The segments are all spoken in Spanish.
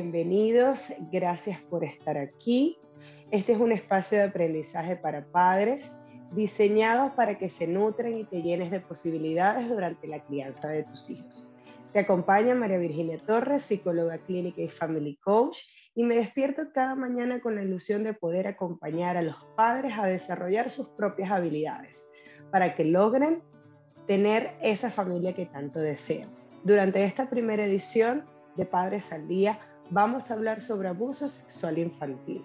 bienvenidos, gracias por estar aquí. Este es un espacio de aprendizaje para padres diseñado para que se nutren y te llenes de posibilidades durante la crianza de tus hijos. Te acompaña María Virginia Torres, psicóloga clínica y family coach, y me despierto cada mañana con la ilusión de poder acompañar a los padres a desarrollar sus propias habilidades para que logren tener esa familia que tanto desean. Durante esta primera edición de Padres al Día, vamos a hablar sobre abuso sexual infantil.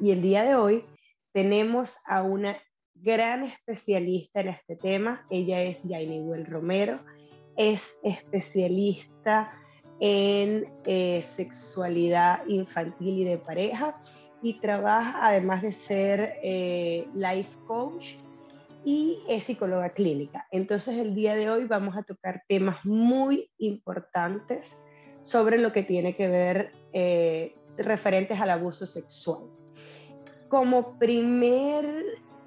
Y el día de hoy tenemos a una gran especialista en este tema. Ella es Well Romero, es especialista en eh, sexualidad infantil y de pareja y trabaja, además de ser eh, life coach, y es psicóloga clínica. Entonces el día de hoy vamos a tocar temas muy importantes sobre lo que tiene que ver eh, referentes al abuso sexual. Como primer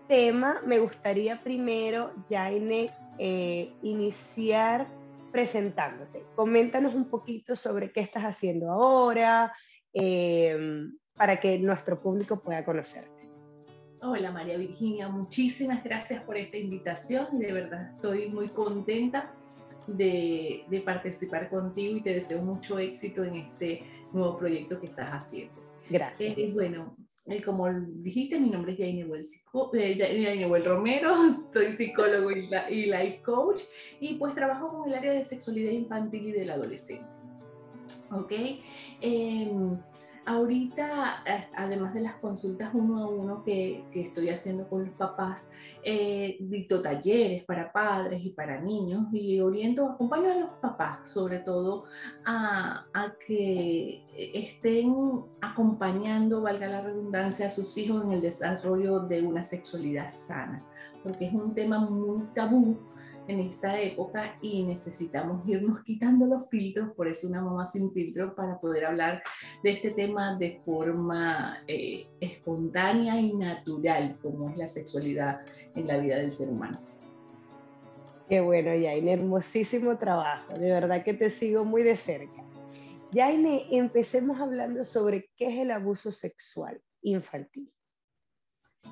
tema, me gustaría primero, Jaine, eh, iniciar presentándote. Coméntanos un poquito sobre qué estás haciendo ahora, eh, para que nuestro público pueda conocerte. Hola María Virginia, muchísimas gracias por esta invitación y de verdad estoy muy contenta de, participar contigo y te deseo mucho éxito en este nuevo proyecto que estás haciendo. Gracias. Eh, bueno, eh, como dijiste, mi nombre es Jainewell eh, Romero, soy psicólogo y, y life coach y pues trabajo con el área de sexualidad infantil y del adolescente. ¿Ok? Ahorita, eh, además de las consultas uno a uno que, estoy haciendo con los papás, eh, dicto talleres para padres y para niños y oriento, acompaño a los papás sobre todo a, que estén acompañando, valga la redundancia, a sus hijos en el desarrollo de una sexualidad sana, porque es un tema muy tabú en esta época y necesitamos irnos quitando los filtros, por eso una mamá sin filtro, para poder hablar de este tema de forma eh, espontánea y natural, como es la sexualidad en la vida del ser humano. Qué bueno, Yaine, hermosísimo trabajo, de verdad que te sigo muy de cerca. Yaine, empecemos hablando sobre qué es el abuso sexual infantil.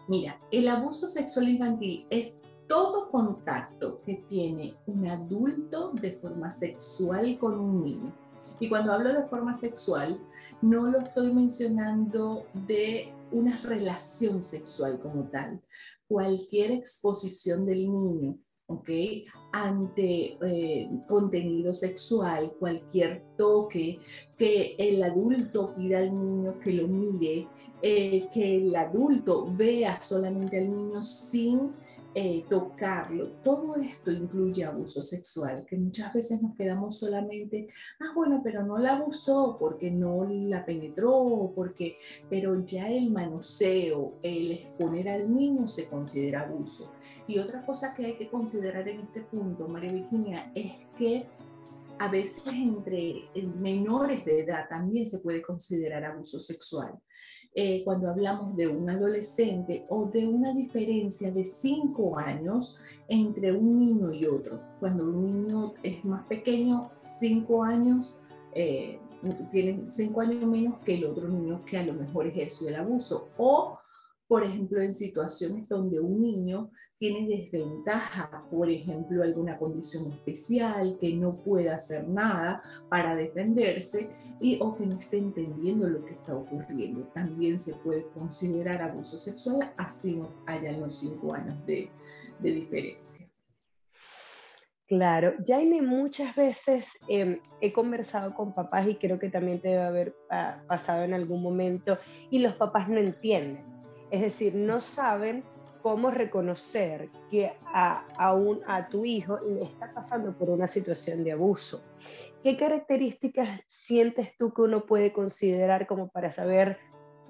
Mira, el abuso sexual infantil es todo contacto que tiene un adulto de forma sexual con un niño. Y cuando hablo de forma sexual, no lo estoy mencionando de una relación sexual como tal. Cualquier exposición del niño, ¿ok? Ante eh, contenido sexual, cualquier toque, que el adulto pida al niño que lo mire, eh, que el adulto vea solamente al niño sin eh, tocarlo, todo esto incluye abuso sexual, que muchas veces nos quedamos solamente, ah, bueno, pero no la abusó porque no la penetró, porque, pero ya el manoseo, el exponer al niño se considera abuso. Y otra cosa que hay que considerar en este punto, María Virginia, es que a veces entre menores de edad también se puede considerar abuso sexual. Eh, cuando hablamos de un adolescente o de una diferencia de cinco años entre un niño y otro. Cuando un niño es más pequeño, cinco años, eh, tiene cinco años menos que el otro niño que a lo mejor ejerció el abuso. O por ejemplo, en situaciones donde un niño tiene desventaja, por ejemplo, alguna condición especial, que no puede hacer nada para defenderse y o que no esté entendiendo lo que está ocurriendo. También se puede considerar abuso sexual, así hayan los cinco años de, de diferencia. Claro, Jaime, muchas veces em, he conversado con papás y creo que también te debe haber ah, pasado en algún momento y los papás no entienden es decir, no saben cómo reconocer que a, a, tu hijo le está pasando por una situación de abuso. ¿Qué características sientes tú que uno puede considerar como para saber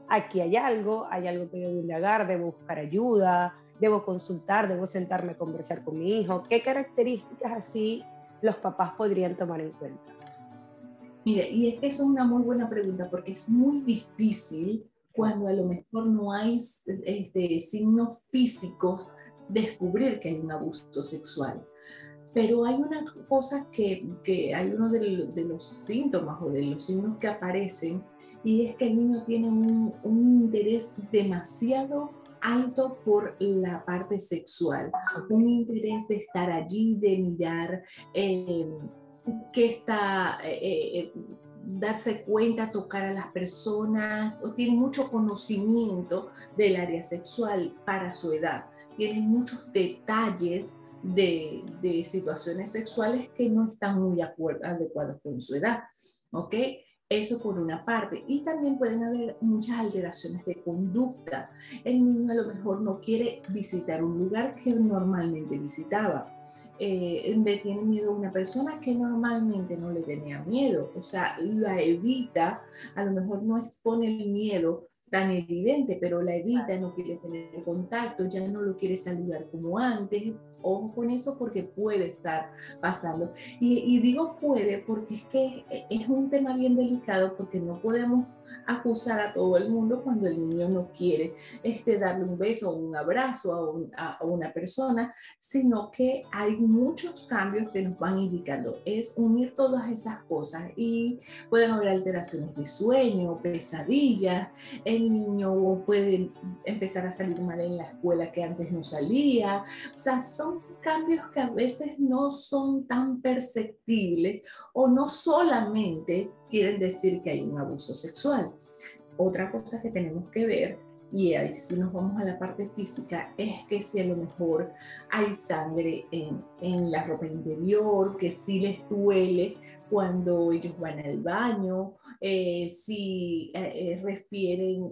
aquí hay algo, hay algo que debo indagar, debo buscar ayuda, debo consultar, debo sentarme a conversar con mi hijo? ¿Qué características así los papás podrían tomar en cuenta? Mire, y es que eso es una muy buena pregunta porque es muy difícil cuando a lo mejor no hay este, signos físicos, descubrir que hay un abuso sexual. Pero hay una cosa que, que hay uno de, de, los síntomas o de los signos que aparecen y es que el niño tiene un, un interés demasiado alto por la parte sexual, un interés de estar allí, de mirar eh, qué está, eh, eh, darse cuenta, tocar a las personas, o tiene mucho conocimiento del área sexual para su edad, tiene muchos detalles de, de situaciones sexuales que no están muy adecuados con su edad. ¿ok? Eso por una parte. Y también pueden haber muchas alteraciones de conducta. El niño a lo mejor no quiere visitar un lugar que normalmente visitaba. Eh, le tiene miedo a una persona que normalmente no le tenía miedo. O sea, la evita, a lo mejor no expone el miedo tan evidente, pero la evita, no quiere tener contacto, ya no lo quiere saludar como antes, ojo con eso porque puede estar pasando. Y, digo puede porque es que es un tema bien delicado porque no podemos acusar a todo el mundo cuando el niño no quiere este, darle un beso o un abrazo a, a, una persona, sino que hay muchos cambios que nos van indicando. Es unir todas esas cosas y pueden haber alteraciones de sueño, pesadillas, el niño puede empezar a salir mal en la escuela que antes no salía, o sea, son cambios que a veces no son tan perceptibles o no solamente quieren decir que hay un abuso sexual. Otra cosa que tenemos que ver, y ahí si nos vamos a la parte física, es que si a lo mejor hay sangre en, en la ropa interior, que si les duele cuando ellos van al baño, eh, si eh,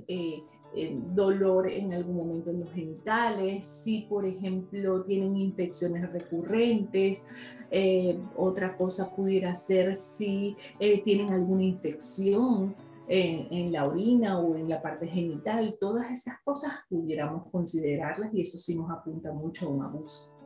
eh, refieren dolor en algún momento en los genitales, si por ejemplo tienen infecciones recurrentes, eh, otra cosa pudiera ser si eh, tienen alguna infección en, la orina o en la parte genital, todas esas cosas pudiéramos considerarlas y eso sí nos apunta mucho a un abuso.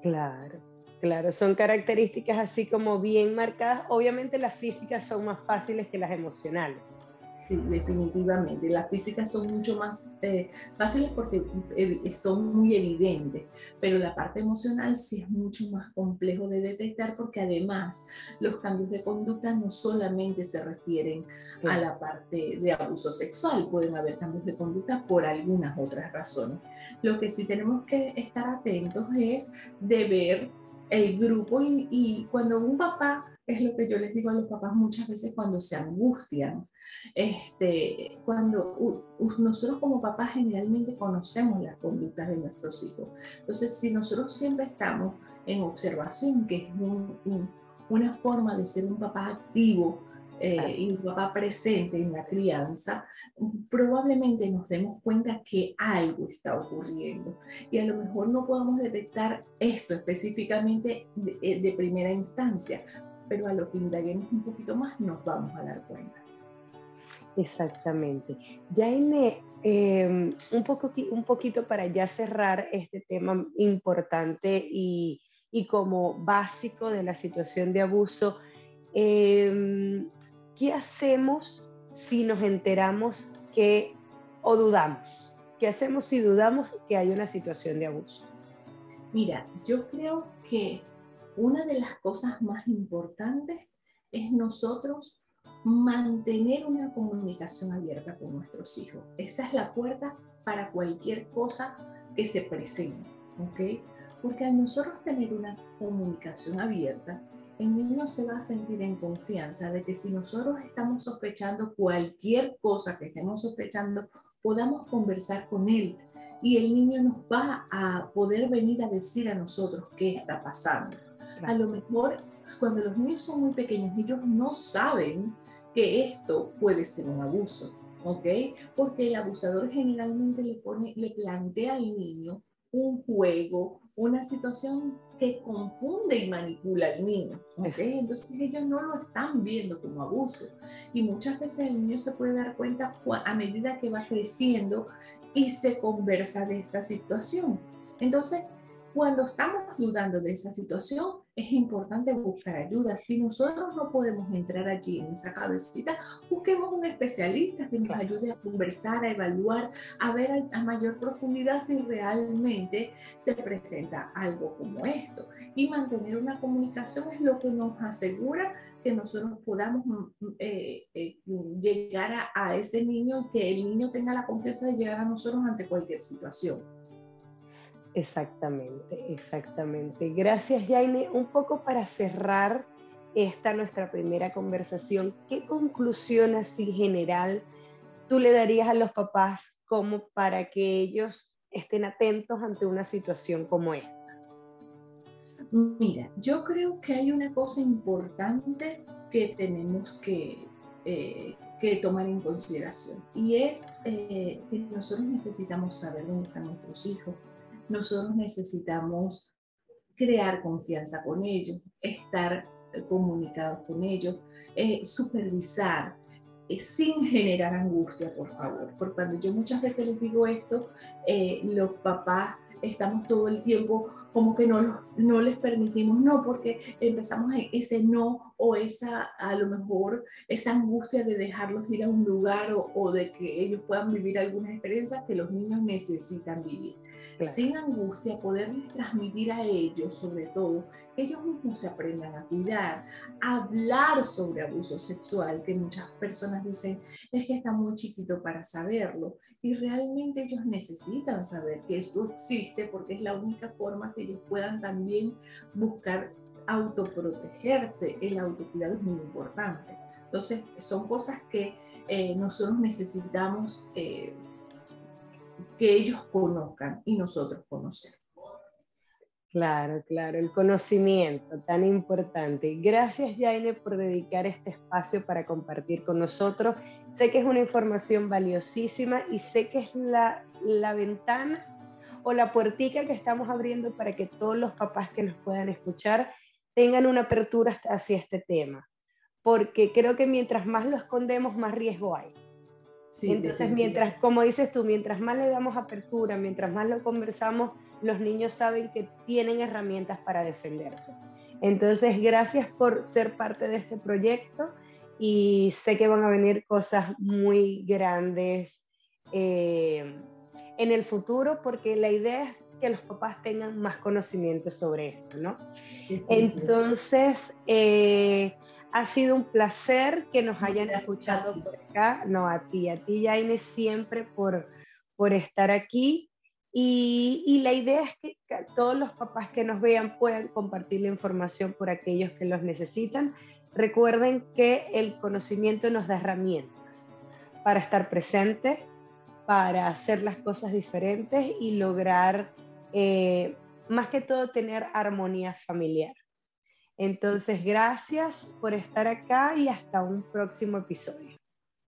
Claro. Claro, son características así como bien marcadas. Obviamente las físicas son más fáciles que las emocionales. Sí, definitivamente. Las físicas son mucho más eh, fáciles porque eh, son muy evidentes, pero la parte emocional sí es mucho más complejo de detectar porque además los cambios de conducta no solamente se refieren a la parte de abuso sexual, pueden haber cambios de conducta por algunas otras razones. Lo que sí tenemos que estar atentos es de ver el grupo y, y cuando un papá es lo que yo les digo a los papás muchas veces cuando se angustian. Este, cuando nosotros como papás generalmente conocemos las conductas de nuestros hijos. Entonces, si nosotros siempre estamos en observación, que es una forma de ser un papá activo, eh, y un papá presente en la crianza, probablemente nos demos cuenta que algo está ocurriendo y a lo mejor no podamos detectar esto específicamente de, eh, de primera instancia, pero a lo que indaguemos un poquito más nos vamos a dar cuenta. Exactamente. Jaime, em, un, poco, un poquito para ya cerrar este tema importante y, como básico de la situación de abuso, em, ¿qué hacemos si nos enteramos que o dudamos? ¿Qué hacemos si dudamos que hay una situación de abuso? Mira, yo creo que una de las cosas más importantes es nosotros mantener una comunicación abierta con nuestros hijos. Esa es la puerta para cualquier cosa que se presente, ¿ok? Porque al nosotros tener una comunicación abierta, el niño se va a sentir en confianza de que si nosotros estamos sospechando cualquier cosa que estemos sospechando, podamos conversar con él y el niño nos va a poder venir a decir a nosotros qué está pasando. A lo mejor cuando los niños son muy pequeños, ellos no saben que esto puede ser un abuso, ¿ok? Porque el abusador generalmente le, pone, le plantea al niño un juego, una situación que confunde y manipula al niño, ¿ok? Entonces ellos no lo están viendo como abuso. Y muchas veces el niño se puede dar cuenta a medida que va creciendo y se conversa de esta situación. Entonces, cuando estamos dudando de esa situación, es importante buscar ayuda. Si nosotros no podemos entrar allí en esa cabecita, busquemos un especialista que nos ayude a conversar, a evaluar, a ver a, mayor profundidad si realmente se presenta algo como esto. Y mantener una comunicación es lo que nos asegura que nosotros podamos mm, mm, eh, eh, llegar a, a ese niño que el niño tenga la confianza de llegar a nosotros ante cualquier situación. Exactamente, exactamente. Gracias, Jaime. Un poco para cerrar esta nuestra primera conversación, ¿qué conclusión así general tú le darías a los papás como para que ellos estén atentos ante una situación como esta? Mira, yo creo que hay una cosa importante que tenemos que, eh, que tomar en consideración y es eh, que nosotros necesitamos saber dónde están nuestros hijos, nosotros necesitamos crear confianza con ellos, estar eh, comunicados con ellos, eh, supervisar, eh, sin generar angustia, por favor. Porque cuando yo muchas veces les digo esto, los papás estamos todo el tiempo como que no, no les permitimos, no, porque empezamos ese no o esa, a lo mejor, esa angustia de dejarlos ir a un lugar o, o de que ellos puedan vivir algunas experiencias que los niños necesitan vivir sin angustia, poderles transmitir a ellos, sobre todo, que ellos mismos se aprendan a cuidar, hablar sobre abuso sexual, que muchas personas dicen es que está muy chiquito para saberlo, y realmente ellos necesitan saber que esto existe porque es la única forma que ellos puedan también buscar autoprotegerse. El autocuidado es muy importante. Entonces, son cosas que eh, nosotros necesitamos. Eh, que ellos conozcan y nosotros conocer. Claro, claro, el conocimiento tan importante. Gracias, Jaime, por dedicar este espacio para compartir con nosotros. Sé que es una información valiosísima y sé que es la, la ventana o la puertica que estamos abriendo para que todos los papás que nos puedan escuchar tengan una apertura hacia este tema. Porque creo que mientras más lo escondemos, más riesgo hay. Entonces, mientras, como dices tú, mientras más le damos apertura, mientras más lo conversamos, los niños saben que tienen herramientas para defenderse. Entonces, gracias por ser parte de este proyecto y sé que van a venir cosas muy grandes eh, en el futuro porque la idea es que los papás tengan más conocimiento sobre esto, ¿no? Entonces, eh, ha sido un placer que nos hayan escuchado por acá. No, a ti, a ti, Jaime, siempre por, por estar aquí. Y, y, la idea es que todos los papás que nos vean puedan compartir la información por aquellos que los necesitan. Recuerden que el conocimiento nos da herramientas para estar presentes, para hacer las cosas diferentes y lograr, eh, más que todo, tener armonía familiar. Entonces, gracias por estar acá y hasta un próximo episodio.